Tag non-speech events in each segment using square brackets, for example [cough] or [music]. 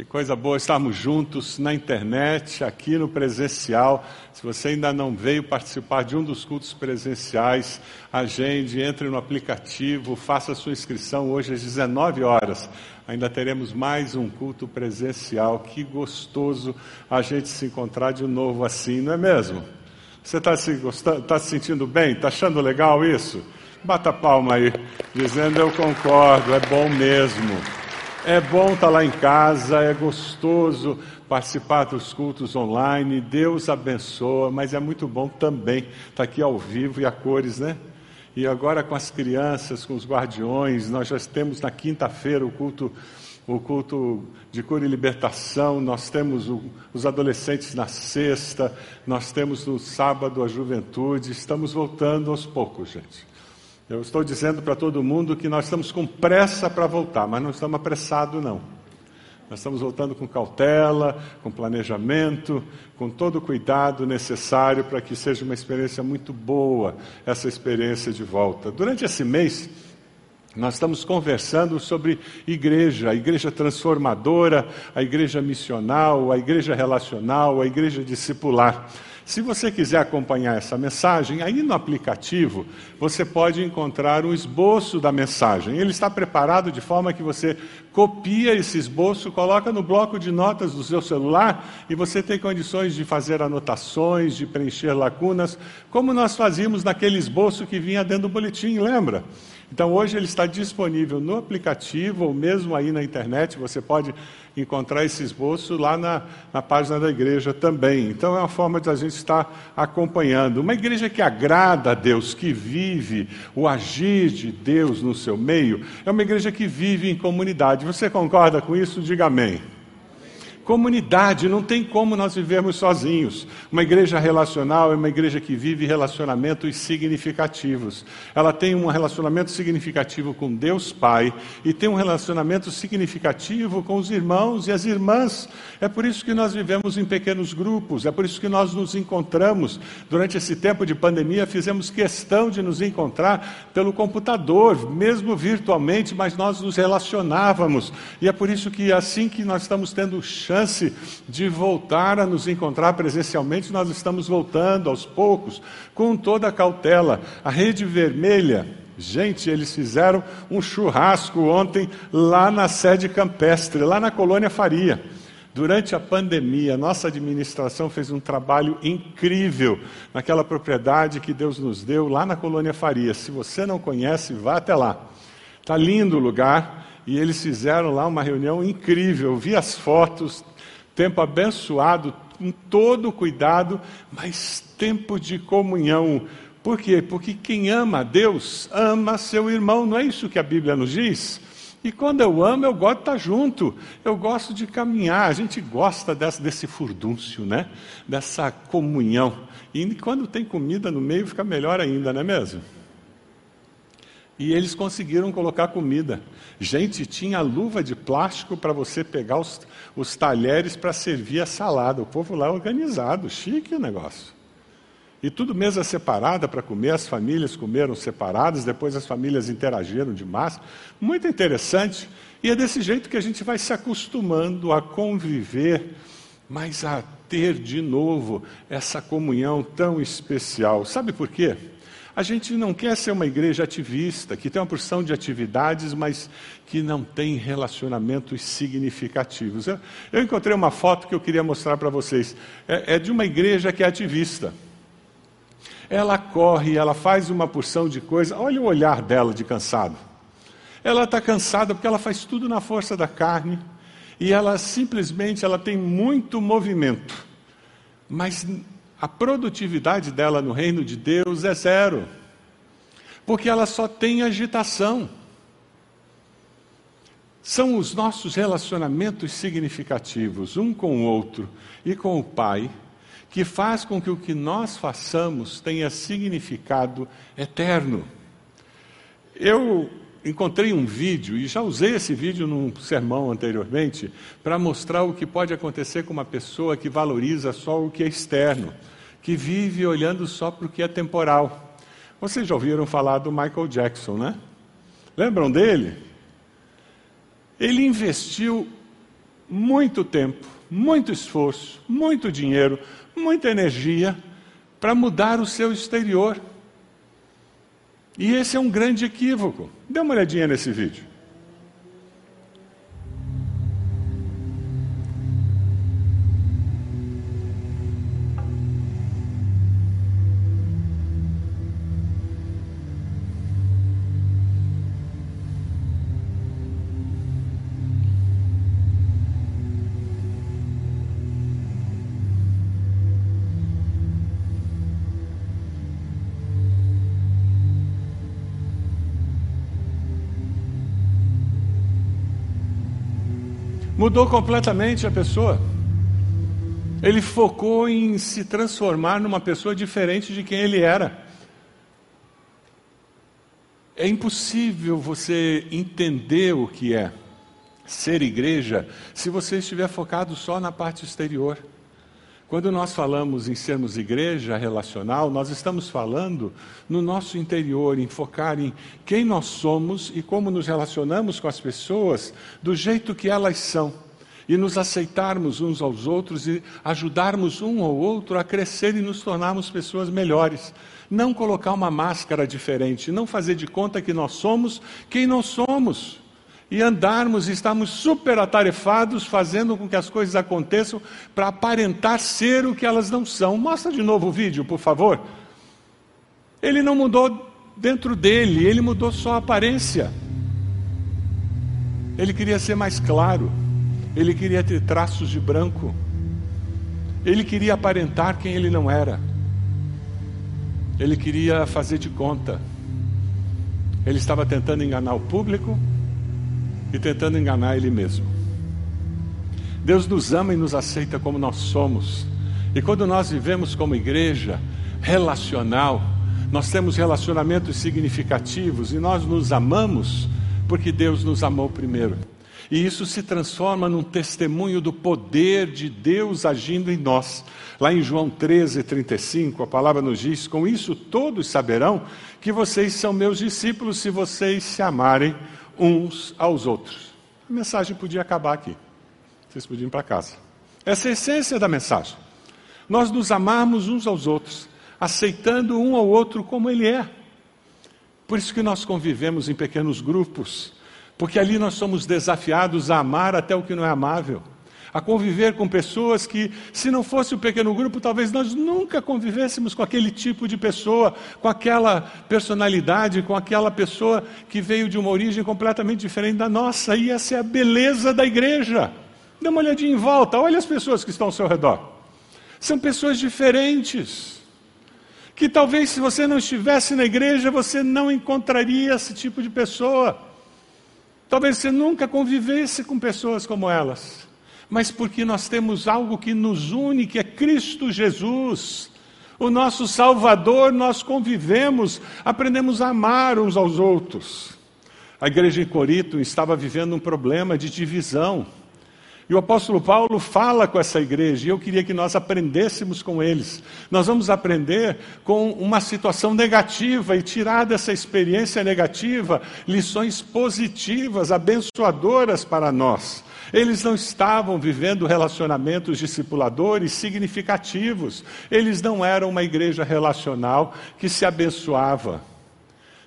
Que coisa boa estarmos juntos na internet, aqui no presencial. Se você ainda não veio participar de um dos cultos presenciais, agende, entre no aplicativo, faça sua inscrição hoje às 19 horas. Ainda teremos mais um culto presencial. Que gostoso a gente se encontrar de novo assim, não é mesmo? Você está se, tá se sentindo bem? Está achando legal isso? Bata palma aí, dizendo eu concordo, é bom mesmo. É bom estar lá em casa, é gostoso participar dos cultos online, Deus abençoa, mas é muito bom também estar aqui ao vivo e a cores, né? E agora com as crianças, com os guardiões, nós já temos na quinta-feira o culto, o culto de cura e libertação, nós temos o, os adolescentes na sexta, nós temos no sábado a juventude, estamos voltando aos poucos, gente. Eu estou dizendo para todo mundo que nós estamos com pressa para voltar, mas não estamos apressados, não. Nós estamos voltando com cautela, com planejamento, com todo o cuidado necessário para que seja uma experiência muito boa essa experiência de volta. Durante esse mês, nós estamos conversando sobre igreja, a igreja transformadora, a igreja missional, a igreja relacional, a igreja discipular. Se você quiser acompanhar essa mensagem, aí no aplicativo você pode encontrar um esboço da mensagem. Ele está preparado de forma que você copia esse esboço, coloca no bloco de notas do seu celular e você tem condições de fazer anotações, de preencher lacunas, como nós fazíamos naquele esboço que vinha dentro do boletim, lembra? Então hoje ele está disponível no aplicativo ou mesmo aí na internet, você pode encontrar esse esboço lá na, na página da igreja também. Então é uma forma de a gente estar acompanhando. Uma igreja que agrada a Deus, que vive o agir de Deus no seu meio, é uma igreja que vive em comunidade. Você concorda com isso? Diga amém. Comunidade, não tem como nós vivermos sozinhos. Uma igreja relacional é uma igreja que vive relacionamentos significativos. Ela tem um relacionamento significativo com Deus Pai e tem um relacionamento significativo com os irmãos e as irmãs. É por isso que nós vivemos em pequenos grupos, é por isso que nós nos encontramos. Durante esse tempo de pandemia, fizemos questão de nos encontrar pelo computador, mesmo virtualmente, mas nós nos relacionávamos. E é por isso que assim que nós estamos tendo chance chance de voltar a nos encontrar presencialmente, nós estamos voltando aos poucos, com toda a cautela. A Rede Vermelha, gente, eles fizeram um churrasco ontem lá na sede campestre, lá na colônia Faria. Durante a pandemia, nossa administração fez um trabalho incrível naquela propriedade que Deus nos deu lá na Colônia Faria. Se você não conhece, vá até lá. Está lindo o lugar e eles fizeram lá uma reunião incrível. Vi as fotos, tempo abençoado, com todo cuidado, mas tempo de comunhão. Por quê? Porque quem ama a Deus ama seu irmão, não é isso que a Bíblia nos diz? E quando eu amo, eu gosto de estar junto, eu gosto de caminhar, a gente gosta desse, desse furdúncio, né? dessa comunhão. E quando tem comida no meio, fica melhor ainda, não é mesmo? E eles conseguiram colocar comida. Gente, tinha luva de plástico para você pegar os, os talheres para servir a salada. O povo lá organizado, chique o negócio. E tudo mesa separada para comer, as famílias comeram separadas, depois as famílias interagiram de massa. Muito interessante. E é desse jeito que a gente vai se acostumando a conviver, mas a ter de novo essa comunhão tão especial. Sabe por quê? A gente não quer ser uma igreja ativista, que tem uma porção de atividades, mas que não tem relacionamentos significativos. Eu, encontrei uma foto que eu queria mostrar para vocês. É, é de uma igreja que é ativista. Ela corre, ela faz uma porção de coisa. Olha o olhar dela de cansado. Ela está cansada porque ela faz tudo na força da carne e ela simplesmente ela tem muito movimento, mas a produtividade dela no reino de Deus é zero, porque ela só tem agitação. São os nossos relacionamentos significativos, um com o outro e com o Pai, que faz com que o que nós façamos tenha significado eterno. Eu encontrei um vídeo, e já usei esse vídeo num sermão anteriormente, para mostrar o que pode acontecer com uma pessoa que valoriza só o que é externo que vive olhando só para o que é temporal. Vocês já ouviram falar do Michael Jackson, né? Lembram dele? Ele investiu muito tempo, muito esforço, muito dinheiro, muita energia para mudar o seu exterior. E esse é um grande equívoco. Dê uma olhadinha nesse vídeo. Mudou completamente a pessoa. Ele focou em se transformar numa pessoa diferente de quem ele era. É impossível você entender o que é ser igreja se você estiver focado só na parte exterior. Quando nós falamos em sermos igreja relacional, nós estamos falando no nosso interior, em focar em quem nós somos e como nos relacionamos com as pessoas do jeito que elas são. E nos aceitarmos uns aos outros e ajudarmos um ao outro a crescer e nos tornarmos pessoas melhores. Não colocar uma máscara diferente, não fazer de conta que nós somos quem nós somos e andarmos e estarmos super atarefados, fazendo com que as coisas aconteçam para aparentar ser o que elas não são. Mostra de novo o vídeo, por favor. Ele não mudou dentro dele, ele mudou só a aparência. Ele queria ser mais claro, ele queria ter traços de branco, ele queria aparentar quem ele não era, ele queria fazer de conta. Ele estava tentando enganar o público, e tentando enganar Ele mesmo. Deus nos ama e nos aceita como nós somos. E quando nós vivemos como igreja relacional, nós temos relacionamentos significativos e nós nos amamos porque Deus nos amou primeiro. E isso se transforma num testemunho do poder de Deus agindo em nós. Lá em João 13, 35, a palavra nos diz: Com isso todos saberão que vocês são meus discípulos se vocês se amarem uns aos outros. A mensagem podia acabar aqui. Vocês podiam ir para casa. Essa é a essência da mensagem. Nós nos amarmos uns aos outros, aceitando um ao outro como ele é. Por isso que nós convivemos em pequenos grupos, porque ali nós somos desafiados a amar até o que não é amável a conviver com pessoas que, se não fosse o pequeno grupo, talvez nós nunca convivêssemos com aquele tipo de pessoa, com aquela personalidade, com aquela pessoa que veio de uma origem completamente diferente da nossa. E essa é a beleza da igreja. Dê uma olhadinha em volta, olha as pessoas que estão ao seu redor. São pessoas diferentes. Que talvez se você não estivesse na igreja, você não encontraria esse tipo de pessoa. Talvez você nunca convivesse com pessoas como elas mas porque nós temos algo que nos une, que é Cristo Jesus. O nosso Salvador, nós convivemos, aprendemos a amar uns aos outros. A igreja em Corinto estava vivendo um problema de divisão. E o apóstolo Paulo fala com essa igreja, e eu queria que nós aprendêssemos com eles. Nós vamos aprender com uma situação negativa e tirar dessa experiência negativa lições positivas, abençoadoras para nós. Eles não estavam vivendo relacionamentos discipuladores significativos. Eles não eram uma igreja relacional que se abençoava.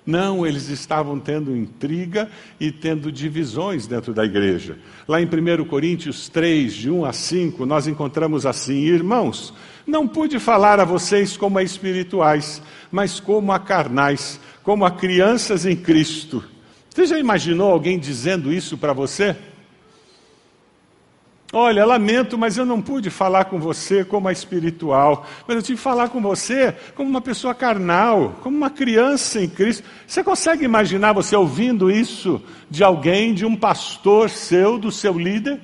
Não, eles estavam tendo intriga e tendo divisões dentro da igreja. Lá em 1 Coríntios 3, de 1 a 5, nós encontramos assim: Irmãos, não pude falar a vocês como a espirituais, mas como a carnais, como a crianças em Cristo. Você já imaginou alguém dizendo isso para você? Olha, lamento, mas eu não pude falar com você como a espiritual, mas eu tive que falar com você como uma pessoa carnal, como uma criança em Cristo. Você consegue imaginar você ouvindo isso de alguém, de um pastor seu, do seu líder?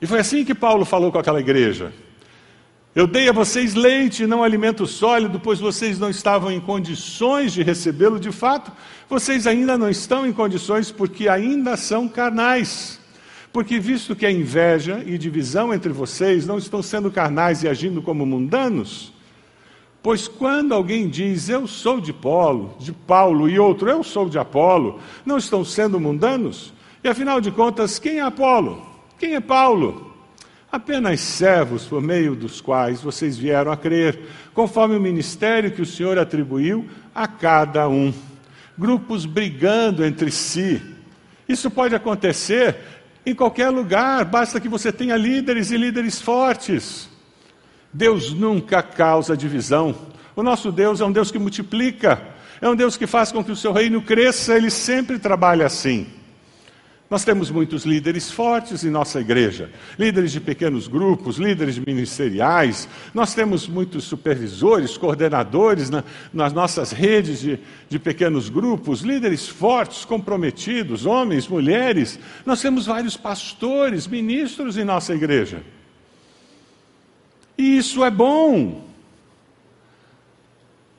E foi assim que Paulo falou com aquela igreja. Eu dei a vocês leite e não alimento sólido, pois vocês não estavam em condições de recebê-lo de fato. Vocês ainda não estão em condições porque ainda são carnais. Porque, visto que a inveja e divisão entre vocês não estão sendo carnais e agindo como mundanos, pois quando alguém diz eu sou de Paulo, de Paulo e outro eu sou de Apolo, não estão sendo mundanos? E afinal de contas, quem é Apolo? Quem é Paulo? Apenas servos por meio dos quais vocês vieram a crer, conforme o ministério que o Senhor atribuiu a cada um. Grupos brigando entre si. Isso pode acontecer em qualquer lugar, basta que você tenha líderes e líderes fortes. Deus nunca causa divisão. O nosso Deus é um Deus que multiplica, é um Deus que faz com que o seu reino cresça, ele sempre trabalha assim. Nós temos muitos líderes fortes em nossa igreja, líderes de pequenos grupos, líderes ministeriais, nós temos muitos supervisores, coordenadores na, nas nossas redes de, de pequenos grupos, líderes fortes, comprometidos, homens, mulheres. Nós temos vários pastores, ministros em nossa igreja. E isso é bom.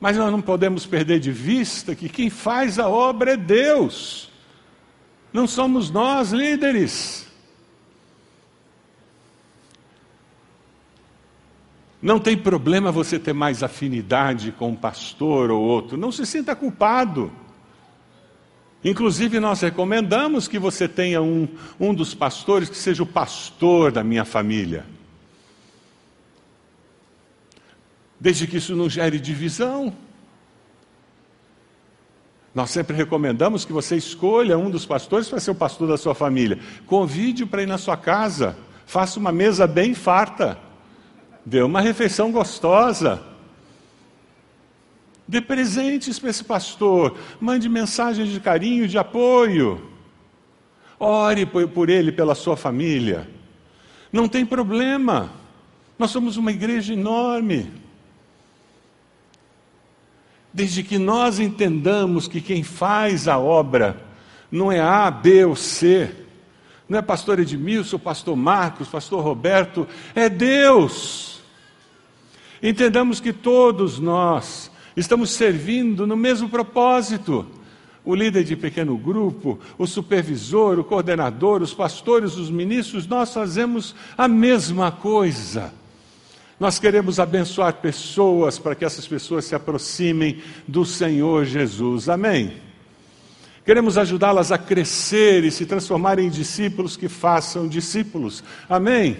Mas nós não podemos perder de vista que quem faz a obra é Deus. Não somos nós líderes. Não tem problema você ter mais afinidade com um pastor ou outro, não se sinta culpado. Inclusive, nós recomendamos que você tenha um, um dos pastores que seja o pastor da minha família. Desde que isso não gere divisão. Nós sempre recomendamos que você escolha um dos pastores para ser o pastor da sua família. Convide-o para ir na sua casa. Faça uma mesa bem farta. Dê uma refeição gostosa. Dê presentes para esse pastor. Mande mensagens de carinho, de apoio. Ore por ele, pela sua família. Não tem problema. Nós somos uma igreja enorme. Desde que nós entendamos que quem faz a obra não é A, B ou C, não é pastor Edmilson, pastor Marcos, pastor Roberto, é Deus. Entendamos que todos nós estamos servindo no mesmo propósito. O líder de pequeno grupo, o supervisor, o coordenador, os pastores, os ministros, nós fazemos a mesma coisa. Nós queremos abençoar pessoas para que essas pessoas se aproximem do Senhor Jesus. Amém. Queremos ajudá-las a crescer e se transformarem em discípulos que façam discípulos. Amém.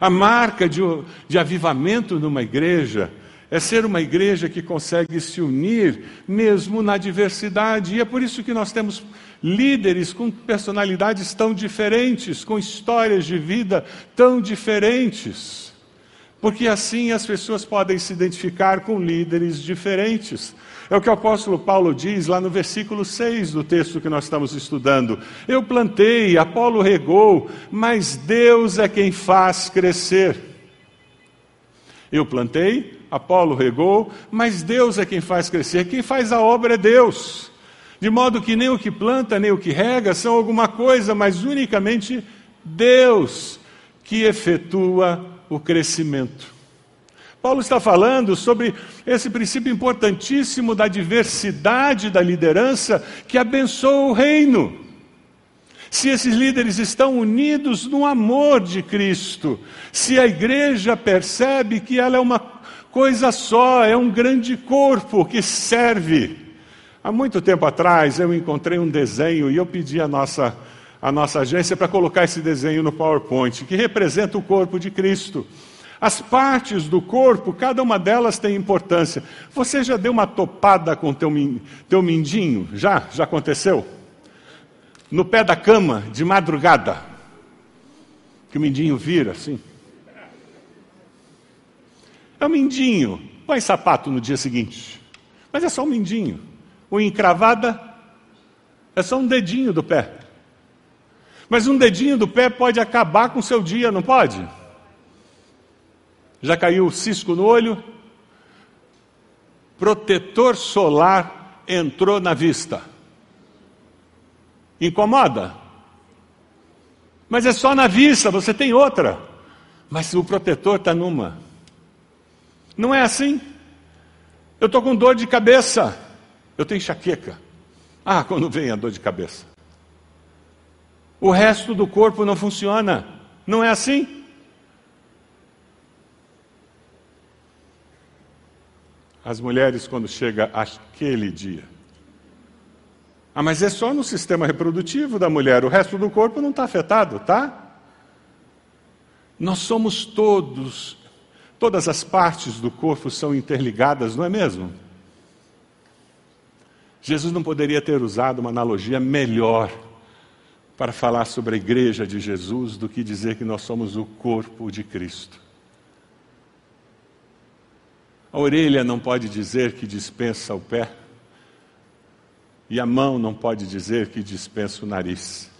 A marca de, de avivamento numa igreja é ser uma igreja que consegue se unir mesmo na diversidade. E é por isso que nós temos líderes com personalidades tão diferentes, com histórias de vida tão diferentes porque assim as pessoas podem se identificar com líderes diferentes. É o que o apóstolo Paulo diz lá no versículo 6 do texto que nós estamos estudando. Eu plantei, Apolo regou, mas Deus é quem faz crescer. Eu plantei, Apolo regou, mas Deus é quem faz crescer. Quem faz a obra é Deus. De modo que nem o que planta, nem o que rega são alguma coisa, mas unicamente Deus que efetua o crescimento. Paulo está falando sobre esse princípio importantíssimo da diversidade da liderança que abençoa o reino. Se esses líderes estão unidos no amor de Cristo, se a igreja percebe que ela é uma coisa só, é um grande corpo que serve. Há muito tempo atrás eu encontrei um desenho e eu pedi à nossa a nossa agência para colocar esse desenho no PowerPoint, que representa o corpo de Cristo. As partes do corpo, cada uma delas tem importância. Você já deu uma topada com teu, teu mindinho? Já? Já aconteceu? No pé da cama, de madrugada. Que o mindinho vira assim. É um mindinho. Põe sapato no dia seguinte. Mas é só um mindinho. O encravada é só um dedinho do pé. Mas um dedinho do pé pode acabar com o seu dia, não pode? Já caiu o cisco no olho? Protetor solar entrou na vista. Incomoda? Mas é só na vista, você tem outra. Mas o protetor está numa. Não é assim? Eu estou com dor de cabeça. Eu tenho enxaqueca. Ah, quando vem a dor de cabeça o resto do corpo não funciona. Não é assim? As mulheres, quando chega aquele dia, Ah, mas é só no sistema reprodutivo da mulher, o resto do corpo não está afetado, tá? Nós somos todos, todas as partes do corpo são interligadas, não é mesmo? Jesus não poderia ter usado uma analogia melhor para falar sobre a igreja de Jesus do que dizer que nós somos o corpo de Cristo. A orelha não pode dizer que dispensa o pé, e a mão não pode dizer que dispensa o nariz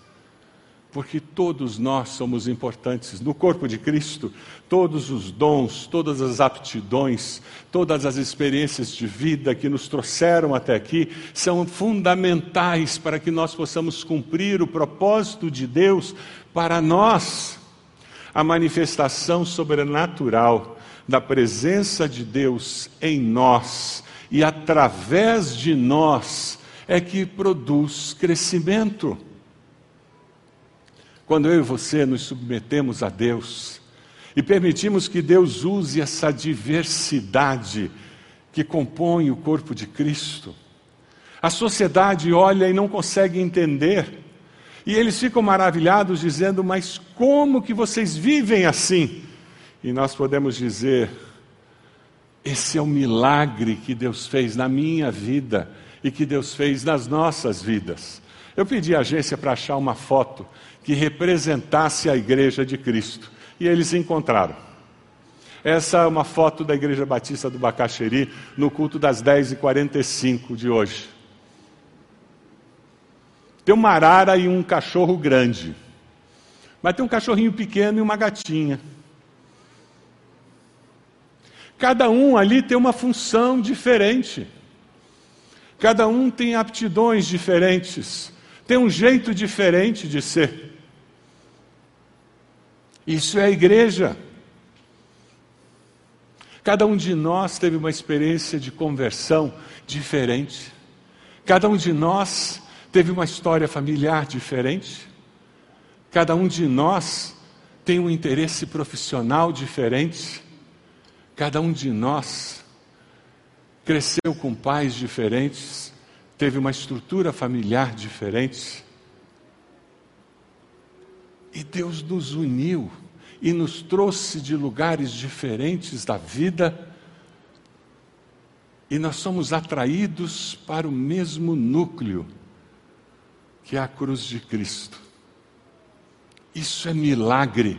porque todos nós somos importantes. No corpo de Cristo, todos os dons, todas as aptidões, todas as experiências de vida que nos trouxeram até aqui são fundamentais para que nós possamos cumprir o propósito de Deus para nós. A manifestação sobrenatural da presença de Deus em nós e através de nós é que produz crescimento. Quando eu e você nos submetemos a Deus e permitimos que Deus use essa diversidade que compõe o corpo de Cristo, a sociedade olha e não consegue entender. E eles ficam maravilhados dizendo: "Mas como que vocês vivem assim?" E nós podemos dizer: esse é o milagre que Deus fez na minha vida e que Deus fez nas nossas vidas. Eu pedi à agência para achar uma foto que representasse a igreja de Cristo. E eles encontraram. Essa é uma foto da Igreja Batista do Bacaxeri no culto das 10h45 de hoje. Tem uma arara e um cachorro grande. Mas tem um cachorrinho pequeno e uma gatinha. Cada um ali tem uma função diferente. Cada um tem aptidões diferentes. Tem um jeito diferente de ser. Isso é a igreja. Cada um de nós teve uma experiência de conversão diferente. Cada um de nós teve uma história familiar diferente. Cada um de nós tem um interesse profissional diferente. Cada um de nós cresceu com pais diferentes, teve uma estrutura familiar diferente. E Deus nos uniu e nos trouxe de lugares diferentes da vida, e nós somos atraídos para o mesmo núcleo, que é a cruz de Cristo. Isso é milagre,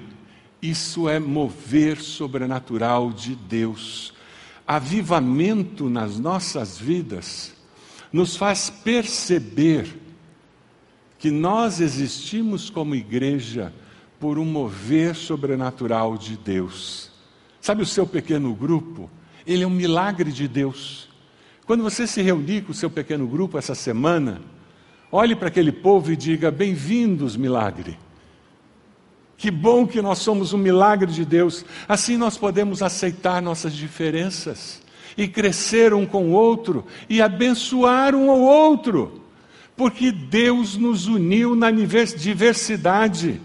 isso é mover sobrenatural de Deus. Avivamento nas nossas vidas nos faz perceber que nós existimos como igreja por um mover sobrenatural de Deus. Sabe o seu pequeno grupo? Ele é um milagre de Deus. Quando você se reunir com o seu pequeno grupo essa semana, olhe para aquele povo e diga: Bem-vindos, milagre. Que bom que nós somos um milagre de Deus. Assim nós podemos aceitar nossas diferenças e crescer um com o outro e abençoar um ao outro porque Deus nos uniu na diversidade.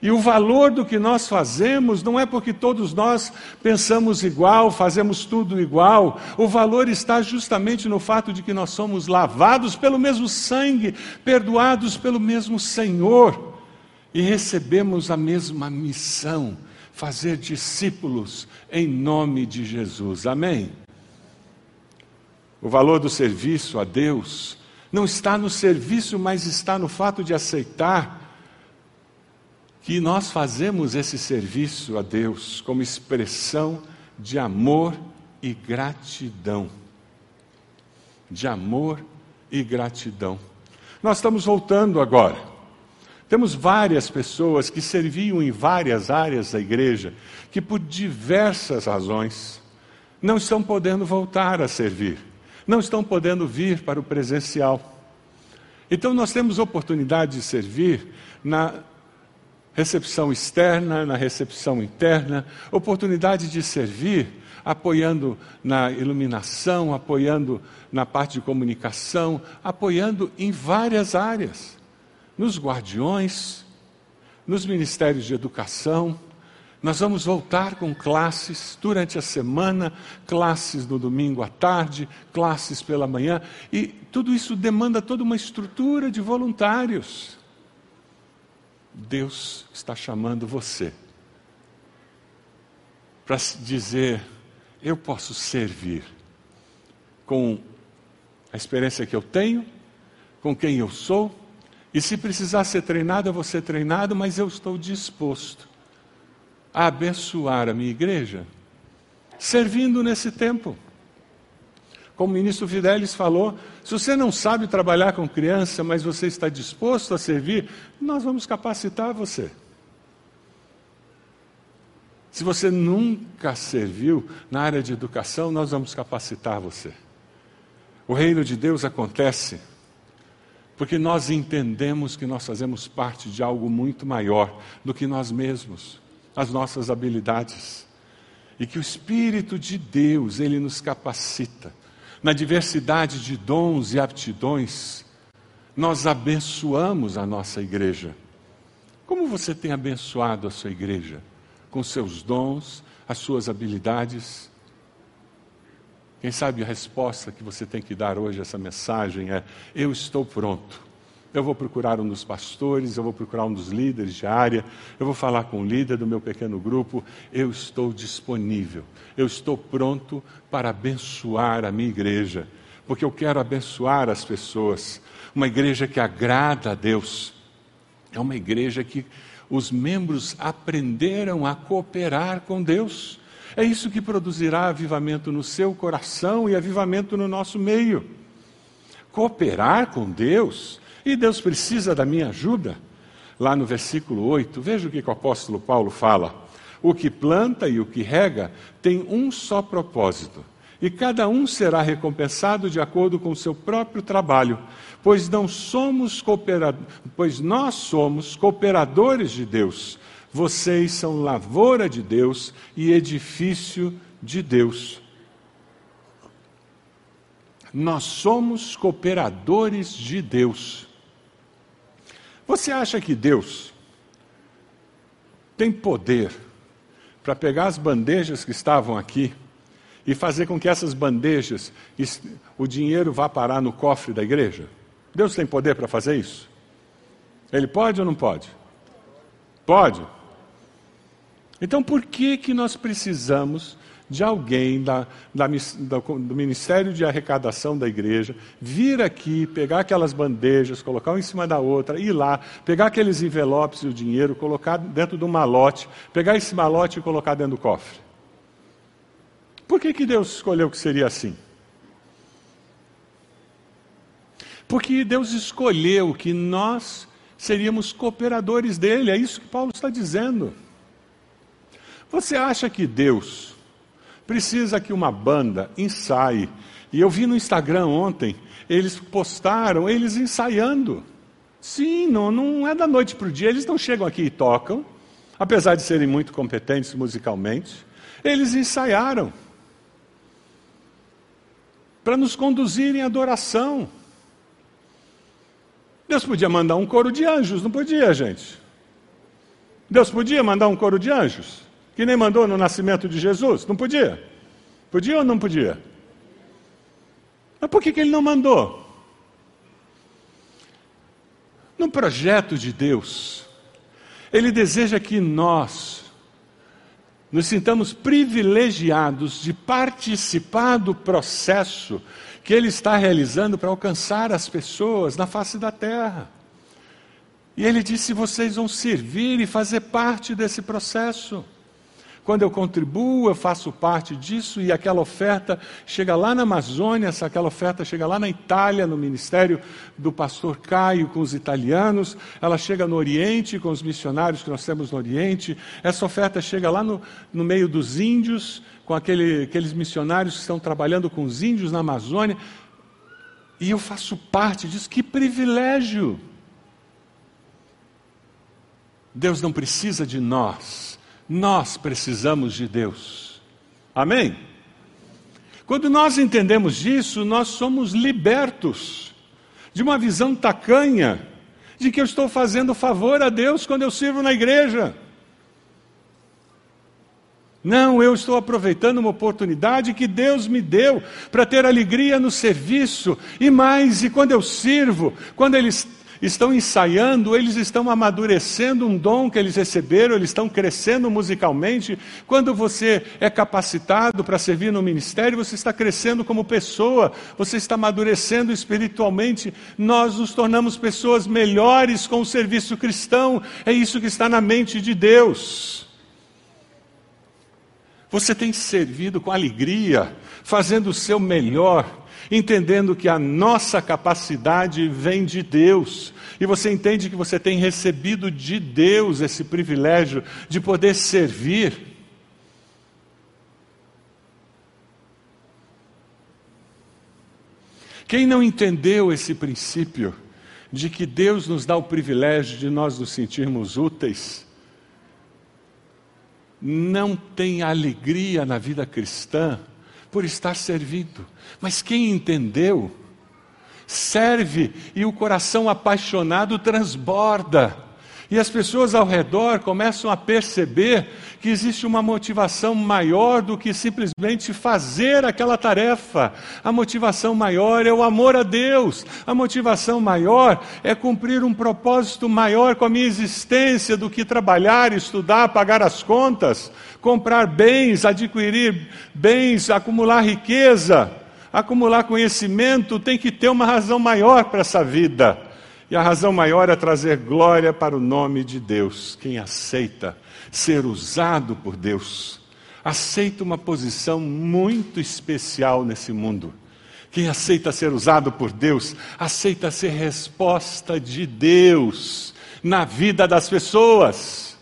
E o valor do que nós fazemos não é porque todos nós pensamos igual, fazemos tudo igual. O valor está justamente no fato de que nós somos lavados pelo mesmo sangue, perdoados pelo mesmo Senhor e recebemos a mesma missão: fazer discípulos em nome de Jesus. Amém? O valor do serviço a Deus não está no serviço, mas está no fato de aceitar que nós fazemos esse serviço a Deus como expressão de amor e gratidão. De amor e gratidão. Nós estamos voltando agora. Temos várias pessoas que serviam em várias áreas da igreja que, por diversas razões, não estão podendo voltar a servir não estão podendo vir para o presencial. Então, nós temos oportunidade de servir na recepção externa, na recepção interna, oportunidade de servir apoiando na iluminação, apoiando na parte de comunicação, apoiando em várias áreas, nos guardiões, nos ministérios de educação, Nós vamos voltar com classes durante a semana, classes no domingo à tarde, classes pela manhã, e tudo isso demanda toda uma estrutura de voluntários. Deus está chamando você para dizer: eu posso servir com a experiência que eu tenho, com quem eu sou, e se precisar ser treinado, eu vou ser treinado, mas eu estou disposto a abençoar a minha igreja, servindo nesse tempo. Como o ministro Fidelis falou, se você não sabe trabalhar com criança, mas você está disposto a servir, nós vamos capacitar você. Se você nunca serviu na área de educação, nós vamos capacitar você. O reino de Deus acontece porque nós entendemos que nós fazemos parte de algo muito maior do que nós mesmos as nossas habilidades. E que o Espírito de Deus, ele nos capacita. Na diversidade de dons e aptidões, nós abençoamos a nossa igreja. Como você tem abençoado a sua igreja? Com seus dons, as suas habilidades? Quem sabe a resposta que você tem que dar hoje a essa mensagem é: Eu estou pronto eu vou procurar um dos pastores, eu vou procurar um dos líderes de área, eu vou falar com o líder do meu pequeno grupo. Eu estou disponível, eu estou pronto para abençoar a minha igreja, porque eu quero abençoar as pessoas. Uma igreja que agrada a Deus, é uma igreja que os membros aprenderam a cooperar com Deus. É isso que produzirá avivamento no seu coração e avivamento no nosso meio. Cooperar com Deus e Deus precisa da minha ajuda. Lá no versículo 8, veja o que o apóstolo Paulo fala. O que planta e o que rega tem um só propósito, e cada um será recompensado de acordo com o seu próprio trabalho, pois não somos pois nós somos cooperadores de Deus. Vocês são lavoura de Deus e edifício de Deus. Nós somos cooperadores de Deus. Você acha que Deus tem poder para pegar as bandejas que estavam aqui e fazer com que essas bandejas, o dinheiro vá parar no cofre da igreja? Deus tem poder para fazer isso? Ele pode ou não pode? Pode. Então por que que nós precisamos de alguém da, da, do Ministério de Arrecadação da igreja vir aqui, pegar aquelas bandejas, colocar uma em cima da outra, ir lá, pegar aqueles envelopes e o dinheiro, colocar dentro de um malote, pegar esse malote e colocar dentro do cofre. Por que, que Deus escolheu que seria assim? Porque Deus escolheu que nós seríamos cooperadores dele, é isso que Paulo está dizendo. Você acha que Deus Precisa que uma banda ensaie. E eu vi no Instagram ontem, eles postaram eles ensaiando. Sim, não, não é da noite para o dia, eles não chegam aqui e tocam, apesar de serem muito competentes musicalmente, eles ensaiaram para nos conduzir em adoração. Deus podia mandar um coro de anjos, não podia, gente? Deus podia mandar um coro de anjos? Que nem mandou no nascimento de Jesus? Não podia? Podia ou não podia? Mas por que, que ele não mandou? No projeto de Deus, ele deseja que nós nos sintamos privilegiados de participar do processo que ele está realizando para alcançar as pessoas na face da terra. E ele disse: vocês vão servir e fazer parte desse processo. Quando eu contribuo, eu faço parte disso e aquela oferta chega lá na Amazônia, aquela oferta chega lá na Itália, no ministério do pastor Caio com os italianos, ela chega no Oriente com os missionários que nós temos no Oriente, essa oferta chega lá no, no meio dos índios, com aquele, aqueles missionários que estão trabalhando com os índios na Amazônia, e eu faço parte disso, que privilégio! Deus não precisa de nós nós precisamos de Deus. Amém? Quando nós entendemos isso, nós somos libertos de uma visão tacanha de que eu estou fazendo favor a Deus quando eu sirvo na igreja. Não, eu estou aproveitando uma oportunidade que Deus me deu para ter alegria no serviço. E mais, e quando eu sirvo, quando eles estão ensaiando, eles estão amadurecendo um dom que eles receberam, eles estão crescendo musicalmente. Quando você é capacitado para servir no ministério, você está crescendo como pessoa, você está amadurecendo espiritualmente. Nós nos tornamos pessoas melhores com o serviço cristão, é isso que está na mente de Deus. Você tem servido com alegria, fazendo o seu melhor, entendendo que a nossa capacidade vem de Deus. E você entende que você tem recebido de Deus esse privilégio de poder servir. Quem não entendeu esse princípio de que Deus nos dá o privilégio de nós nos sentirmos úteis, não tem alegria na vida cristã por estar servindo. Mas quem entendeu, serve e o coração apaixonado transborda. E as pessoas ao redor começam a perceber que existe uma motivação maior do que simplesmente fazer aquela tarefa. A motivação maior é o amor a Deus. A motivação maior é cumprir um propósito maior com a minha existência do que trabalhar, estudar, pagar as contas, comprar bens, adquirir bens, acumular riqueza, acumular conhecimento. Tem que ter uma razão maior para essa vida. E a razão maior é trazer glória para o nome de Deus. Quem aceita ser usado por Deus, aceita uma posição muito especial nesse mundo. Quem aceita ser usado por Deus, aceita ser resposta de Deus na vida das pessoas.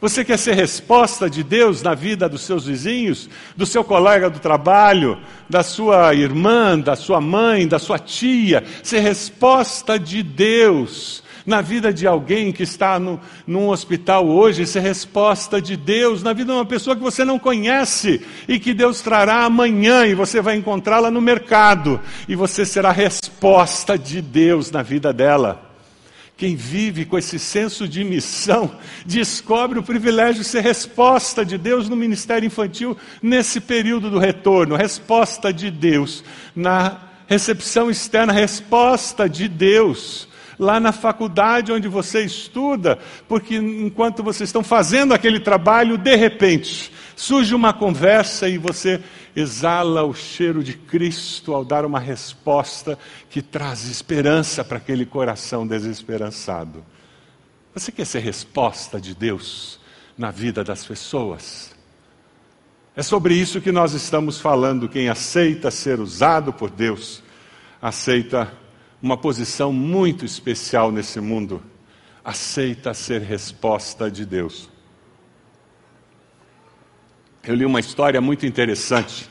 Você quer ser resposta de Deus na vida dos seus vizinhos, do seu colega do trabalho, da sua irmã, da sua mãe, da sua tia? Ser resposta de Deus na vida de alguém que está no, num hospital hoje, ser resposta de Deus na vida de uma pessoa que você não conhece e que Deus trará amanhã e você vai encontrá-la no mercado e você será resposta de Deus na vida dela. Quem vive com esse senso de missão descobre o privilégio de ser resposta de Deus no ministério infantil nesse período do retorno, resposta de Deus. Na recepção externa, resposta de Deus. Lá na faculdade onde você estuda, porque enquanto vocês estão fazendo aquele trabalho, de repente surge uma conversa e você exala o cheiro de Cristo ao dar uma resposta que traz esperança para aquele coração desesperançado. Você quer ser resposta de Deus na vida das pessoas? É sobre isso que nós estamos falando. Quem aceita ser usado por Deus, aceita uma posição muito especial nesse mundo, aceita ser resposta de Deus eu li uma história muito interessante.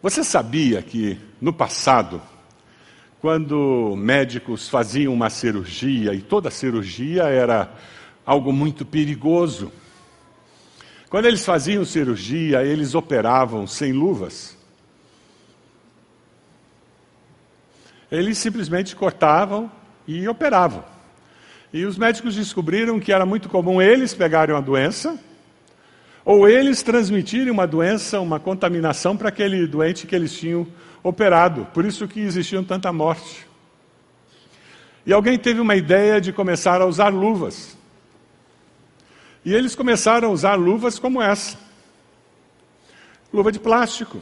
Você sabia que no passado, quando médicos faziam uma cirurgia, e toda cirurgia era algo muito perigoso, quando eles faziam cirurgia, eles operavam sem luvas. Eles simplesmente cortavam e operavam. E os médicos descobriram que era muito comum eles pegarem uma doença ou eles transmitirem uma doença, uma contaminação para aquele doente que eles tinham operado. Por isso que existiam tanta morte. E alguém teve uma ideia de começar a usar luvas. E eles começaram a usar luvas como essa. Luva de plástico.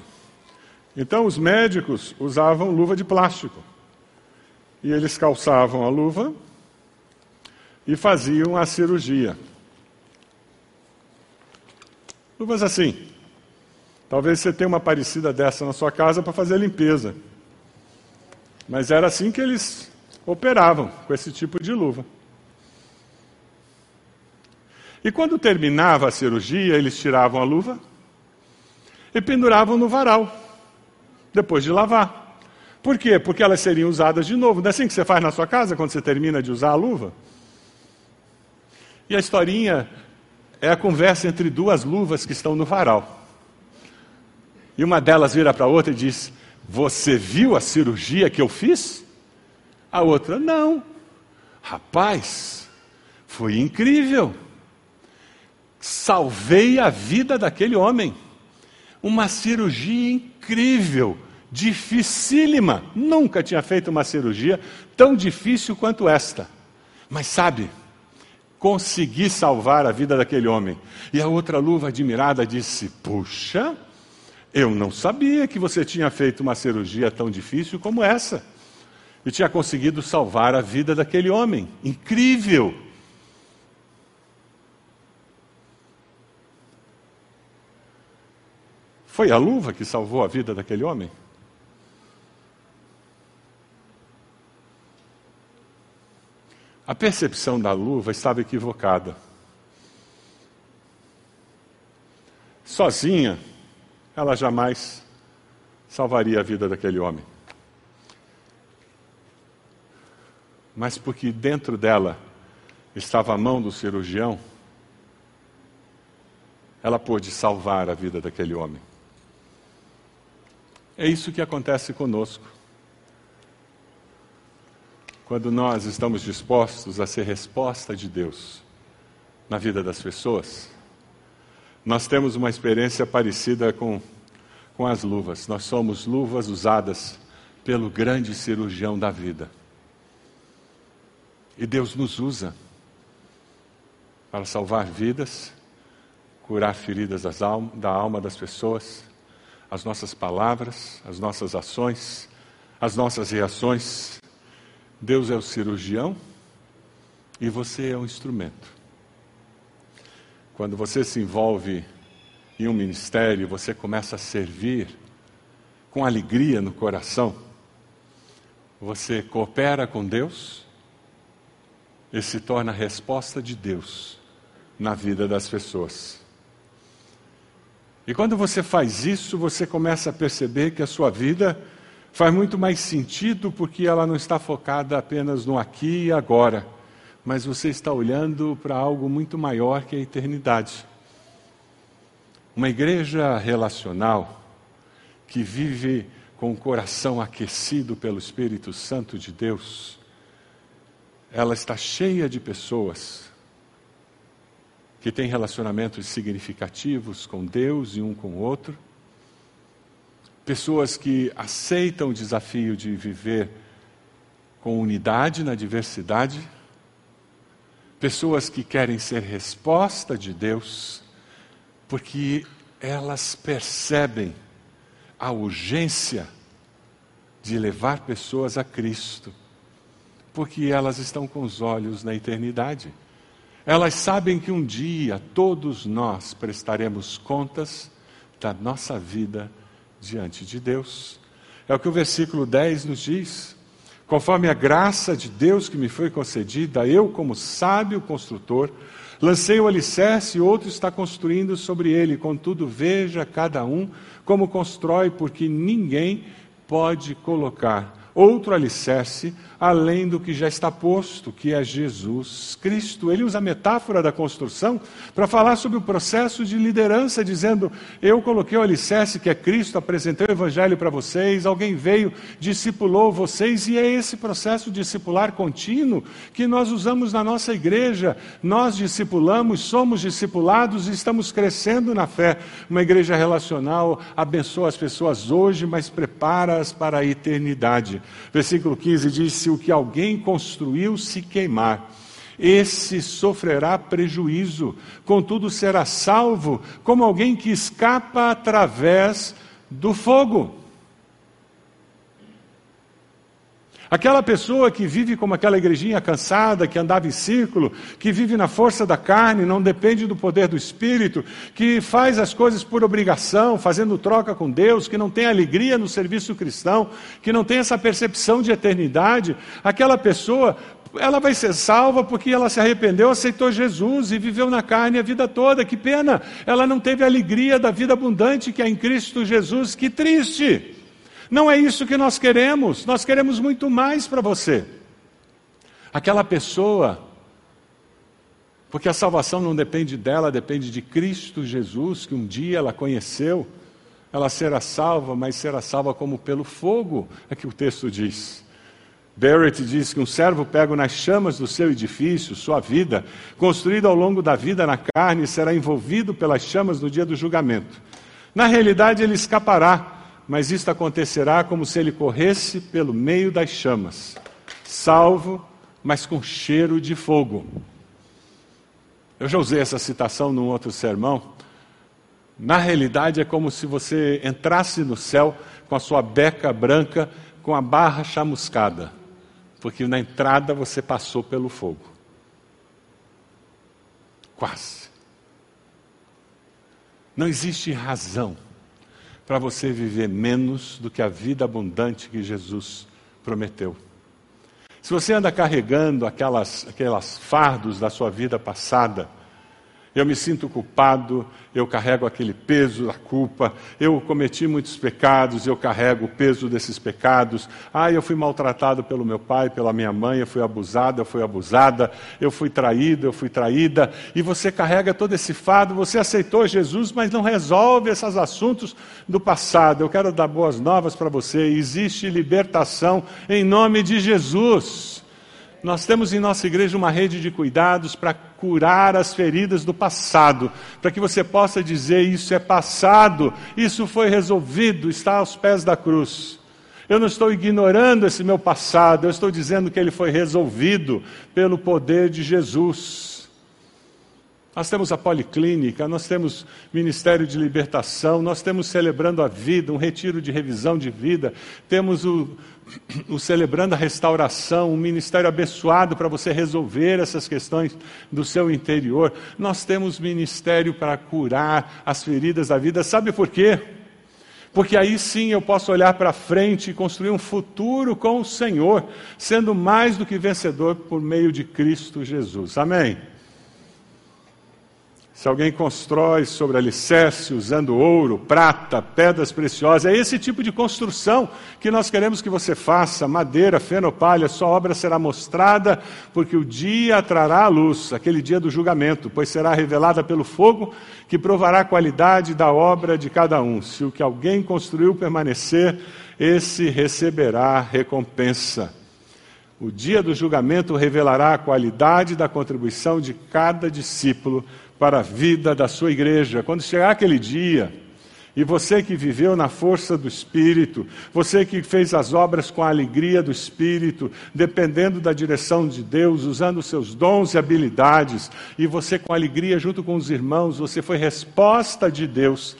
Então os médicos usavam luva de plástico. E eles calçavam a luva e faziam a cirurgia. Luvas assim. Talvez você tenha uma parecida dessa na sua casa para fazer a limpeza. Mas era assim que eles operavam, com esse tipo de luva. E quando terminava a cirurgia, eles tiravam a luva e penduravam no varal, depois de lavar. Por quê? Porque elas seriam usadas de novo. Não é assim que você faz na sua casa quando você termina de usar a luva? E a historinha é a conversa entre duas luvas que estão no varal. E uma delas vira para a outra e diz: Você viu a cirurgia que eu fiz? A outra: Não. Rapaz, foi incrível. salvei a vida daquele homem. Uma cirurgia incrível, dificílima. Nunca tinha feito uma cirurgia tão difícil quanto esta. Mas sabe, consegui salvar a vida daquele homem. E a outra luva admirada disse: Puxa, eu não sabia que você tinha feito uma cirurgia tão difícil como essa. E tinha conseguido salvar a vida daquele homem. Incrível! Foi a luva que salvou a vida daquele homem? A percepção da luva estava equivocada. Sozinha, ela jamais salvaria a vida daquele homem. Mas porque dentro dela estava a mão do cirurgião, ela pôde salvar a vida daquele homem. É isso que acontece conosco. Quando nós estamos dispostos a ser resposta de Deus na vida das pessoas, nós temos uma experiência parecida com, com as luvas. Nós somos luvas usadas pelo grande cirurgião da vida. E Deus nos usa para salvar vidas, curar feridas da alma das pessoas as nossas palavras, as nossas ações, as nossas reações. Deus é o cirurgião e você é o instrumento. Quando você se envolve em um ministério, você começa a servir com alegria no coração. Você coopera com Deus e se torna a resposta de Deus na vida das pessoas. E quando você faz isso, você começa a perceber que a sua vida faz muito mais sentido porque ela não está focada apenas no aqui e agora, mas você está olhando para algo muito maior que a eternidade. Uma igreja relacional que vive com o coração aquecido pelo Espírito Santo de Deus, ela está cheia de pessoas que têm relacionamentos significativos com Deus e um com o outro, pessoas que aceitam o desafio de viver com unidade na diversidade, pessoas que querem ser resposta de Deus, porque elas percebem a urgência de levar pessoas a Cristo, porque elas estão com os olhos na eternidade. Elas sabem que um dia todos nós prestaremos contas da nossa vida diante de Deus. É o que o versículo 10 nos diz. Conforme a graça de Deus que me foi concedida, eu, como sábio construtor, lancei o alicerce e outro está construindo sobre ele. Contudo, veja cada um como constrói, porque ninguém pode colocar outro alicerce além do que já está posto, que é Jesus Cristo. Ele usa a metáfora da construção para falar sobre o processo de liderança, dizendo: Eu coloquei o alicerce que é Cristo, apresentei o Evangelho para vocês, alguém veio, discipulou vocês, e é esse processo discipular contínuo que nós usamos na nossa igreja. Nós discipulamos, somos discipulados e estamos crescendo na fé. Uma igreja relacional abençoa as pessoas hoje, mas prepara-as para a eternidade. Versículo 15 diz: se o que alguém construiu se queimar, esse sofrerá prejuízo, contudo será salvo, como alguém que escapa através do fogo. Aquela pessoa que vive como aquela igrejinha cansada, que andava em círculo, que vive na força da carne, não depende do poder do Espírito, que faz as coisas por obrigação, fazendo troca com Deus, que não tem alegria no serviço cristão, que não tem essa percepção de eternidade, aquela pessoa, ela vai ser salva porque ela se arrependeu, aceitou Jesus e viveu na carne a vida toda. Que pena! Ela não teve a alegria da vida abundante que é em Cristo Jesus. Que triste! Não é isso que nós queremos, nós queremos muito mais para você. Aquela pessoa, porque a salvação não depende dela, depende de Cristo Jesus, que um dia ela conheceu, ela será salva, mas será salva como pelo fogo, é que o texto diz. Barrett diz que um servo pego nas chamas do seu edifício, sua vida, construído ao longo da vida na carne, será envolvido pelas chamas no dia do julgamento. Na realidade, ele escapará, mas isto acontecerá como se ele corresse pelo meio das chamas, salvo, mas com cheiro de fogo. Eu já usei essa citação num outro sermão. Na realidade, é como se você entrasse no céu com a sua beca branca, com a barra chamuscada porque na entrada você passou pelo fogo. Quase. Não existe razão para você viver menos do que a vida abundante que Jesus prometeu. Se você anda carregando aquelas, aquelas fardos da sua vida passada, eu me sinto culpado, eu carrego aquele peso da culpa, eu cometi muitos pecados, eu carrego o peso desses pecados. Ah, eu fui maltratado pelo meu pai, pela minha mãe, eu fui abusado, eu fui abusada, eu fui traído, eu fui traída. E você carrega todo esse fardo, você aceitou Jesus, mas não resolve esses assuntos do passado. Eu quero dar boas novas para você. Existe libertação em nome de Jesus. Nós temos em nossa igreja uma rede de cuidados para curar as feridas do passado, para que você possa dizer: Isso é passado, isso foi resolvido, está aos pés da cruz. Eu não estou ignorando esse meu passado, eu estou dizendo que ele foi resolvido pelo poder de Jesus. Nós temos a policlínica, nós temos ministério de libertação, nós temos celebrando a vida, um retiro de revisão de vida, temos o, [coughs] o celebrando a restauração, um ministério abençoado para você resolver essas questões do seu interior. Nós temos ministério para curar as feridas da vida. Sabe por quê? Porque aí sim eu posso olhar para frente e construir um futuro com o Senhor, sendo mais do que vencedor por meio de Cristo Jesus. Amém. Se alguém constrói sobre alicerce usando ouro, prata, pedras preciosas, é esse tipo de construção que nós queremos que você faça. Madeira, feno, palha, sua obra será mostrada, porque o dia trará a luz, aquele dia do julgamento, pois será revelada pelo fogo que provará a qualidade da obra de cada um. Se o que alguém construiu permanecer, esse receberá recompensa. O dia do julgamento revelará a qualidade da contribuição de cada discípulo para a vida da sua igreja. Quando chegar aquele dia, e você que viveu na força do Espírito, você que fez as obras com a alegria do Espírito, dependendo da direção de Deus, usando seus dons e habilidades, e você com alegria junto com os irmãos, você foi resposta de Deus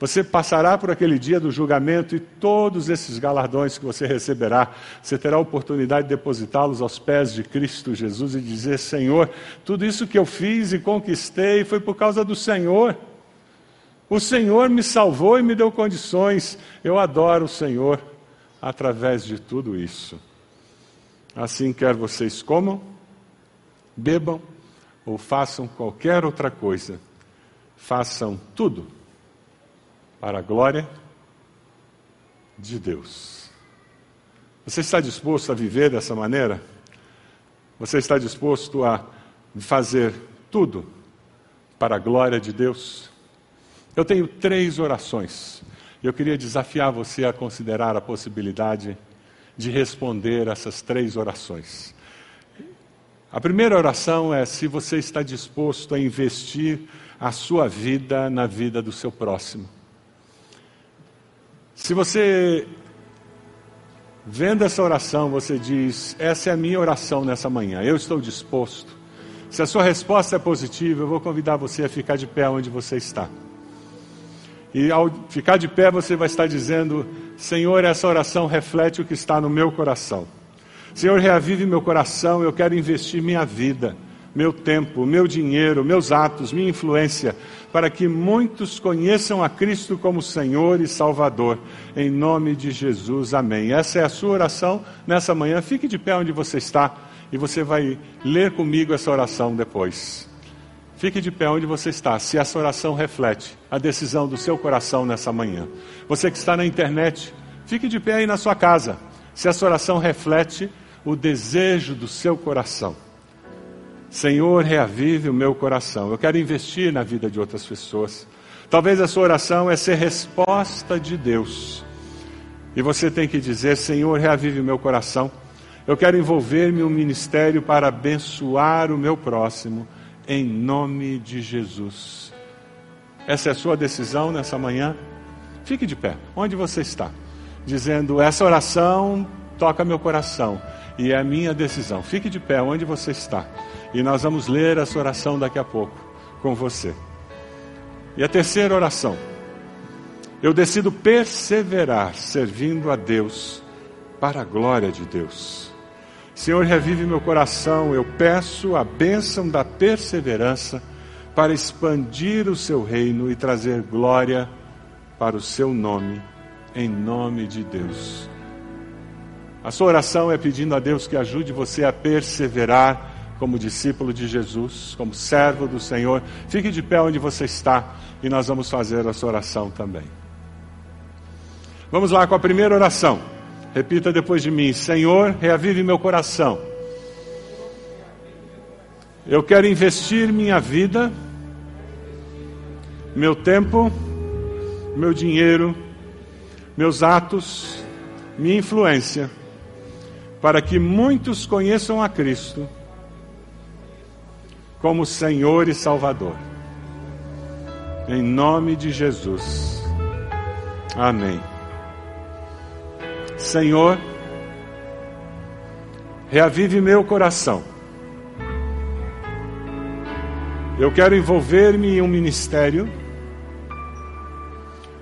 você passará por aquele dia do julgamento e todos esses galardões que você receberá, você terá a oportunidade de depositá-los aos pés de Cristo Jesus e dizer: Senhor, tudo isso que eu fiz e conquistei foi por causa do Senhor. O Senhor me salvou e me deu condições. Eu adoro o Senhor através de tudo isso. Assim, quer vocês comam, bebam ou façam qualquer outra coisa, façam tudo para a glória de Deus. Você está disposto a viver dessa maneira? Você está disposto a fazer tudo para a glória de Deus? Eu tenho três orações. Eu queria desafiar você a considerar a possibilidade de responder essas três orações. A primeira oração é se você está disposto a investir a sua vida na vida do seu próximo. Se você, vendo essa oração, você diz: Essa é a minha oração nessa manhã, eu estou disposto. Se a sua resposta é positiva, eu vou convidar você a ficar de pé onde você está. E ao ficar de pé, você vai estar dizendo: Senhor, essa oração reflete o que está no meu coração. Senhor, reavive meu coração, eu quero investir minha vida meu tempo, meu dinheiro, meus atos, minha influência, para que muitos conheçam a Cristo como Senhor e Salvador. Em nome de Jesus, amém. Essa é a sua oração nessa manhã. Fique de pé onde você está e você vai ler comigo essa oração depois. Fique de pé onde você está, se essa oração reflete a decisão do seu coração nessa manhã. Você que está na internet, fique de pé aí na sua casa, se essa oração reflete o desejo do seu coração. Senhor, reavive o meu coração. Eu quero investir na vida de outras pessoas. Talvez a sua oração é ser resposta de Deus. E você tem que dizer: Senhor, reavive o meu coração. Eu quero envolver-me um ministério para abençoar o meu próximo, em nome de Jesus. Essa é a sua decisão nessa manhã? Fique de pé, onde você está, dizendo: Essa oração toca meu coração e é a minha decisão. Fique de pé onde você está e nós vamos ler essa oração daqui a pouco com você. E a terceira oração. Eu decido perseverar servindo a Deus para a glória de Deus. Senhor, revive meu coração. Eu peço a bênção da perseverança para expandir o seu reino e trazer glória para o seu nome, em nome de Deus. A sua oração é pedindo a Deus que ajude você a perseverar como discípulo de Jesus, como servo do Senhor. Fique de pé onde você está e nós vamos fazer a sua oração também. Vamos lá com a primeira oração. Repita depois de mim: Senhor, reavive meu coração. Eu quero investir minha vida, meu tempo, meu dinheiro, meus atos, minha influência, para que muitos conheçam a Cristo como Senhor e Salvador. Em nome de Jesus. Amém. Senhor, reavive meu coração. Eu quero envolver-me em um ministério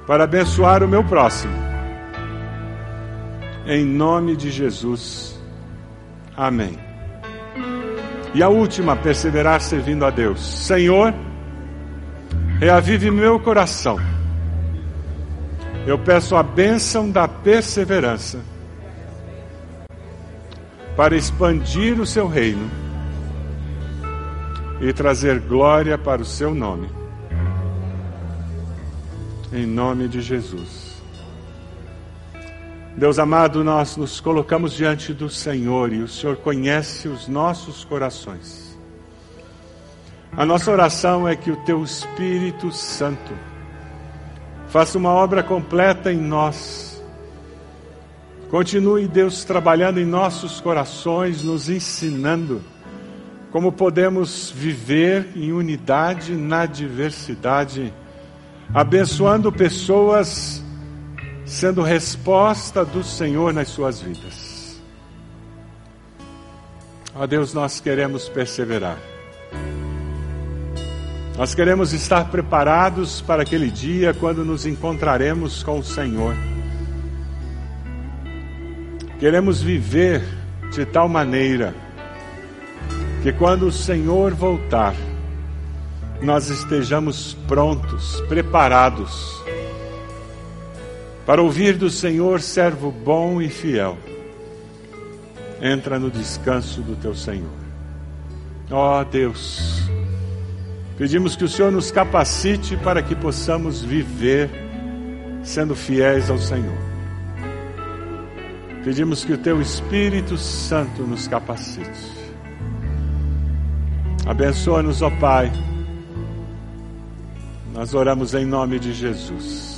para abençoar o meu próximo. Em nome de Jesus. Amém. E a última, perseverar servindo a Deus. Senhor, reavive meu coração. Eu peço a bênção da perseverança para expandir o seu reino e trazer glória para o seu nome. Em nome de Jesus. Deus amado, nós nos colocamos diante do Senhor e o Senhor conhece os nossos corações. A nossa oração é que o Teu Espírito Santo faça uma obra completa em nós. Continue, Deus, trabalhando em nossos corações, nos ensinando como podemos viver em unidade na diversidade, abençoando pessoas sendo resposta do Senhor nas suas vidas. Ó Deus, nós queremos perseverar. Nós queremos estar preparados para aquele dia quando nos encontraremos com o Senhor. Queremos viver de tal maneira que quando o Senhor voltar, nós estejamos prontos, preparados para ouvir do Senhor, servo bom e fiel. Entra no descanso do teu Senhor. Ó oh, Deus, pedimos que o Senhor nos capacite para que possamos viver sendo fiéis ao Senhor. Pedimos que o teu Espírito Santo nos capacite. Abençoa-nos, ó Pai. Nós oramos em nome de Jesus.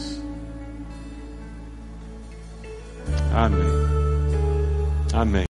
Amém. Amém.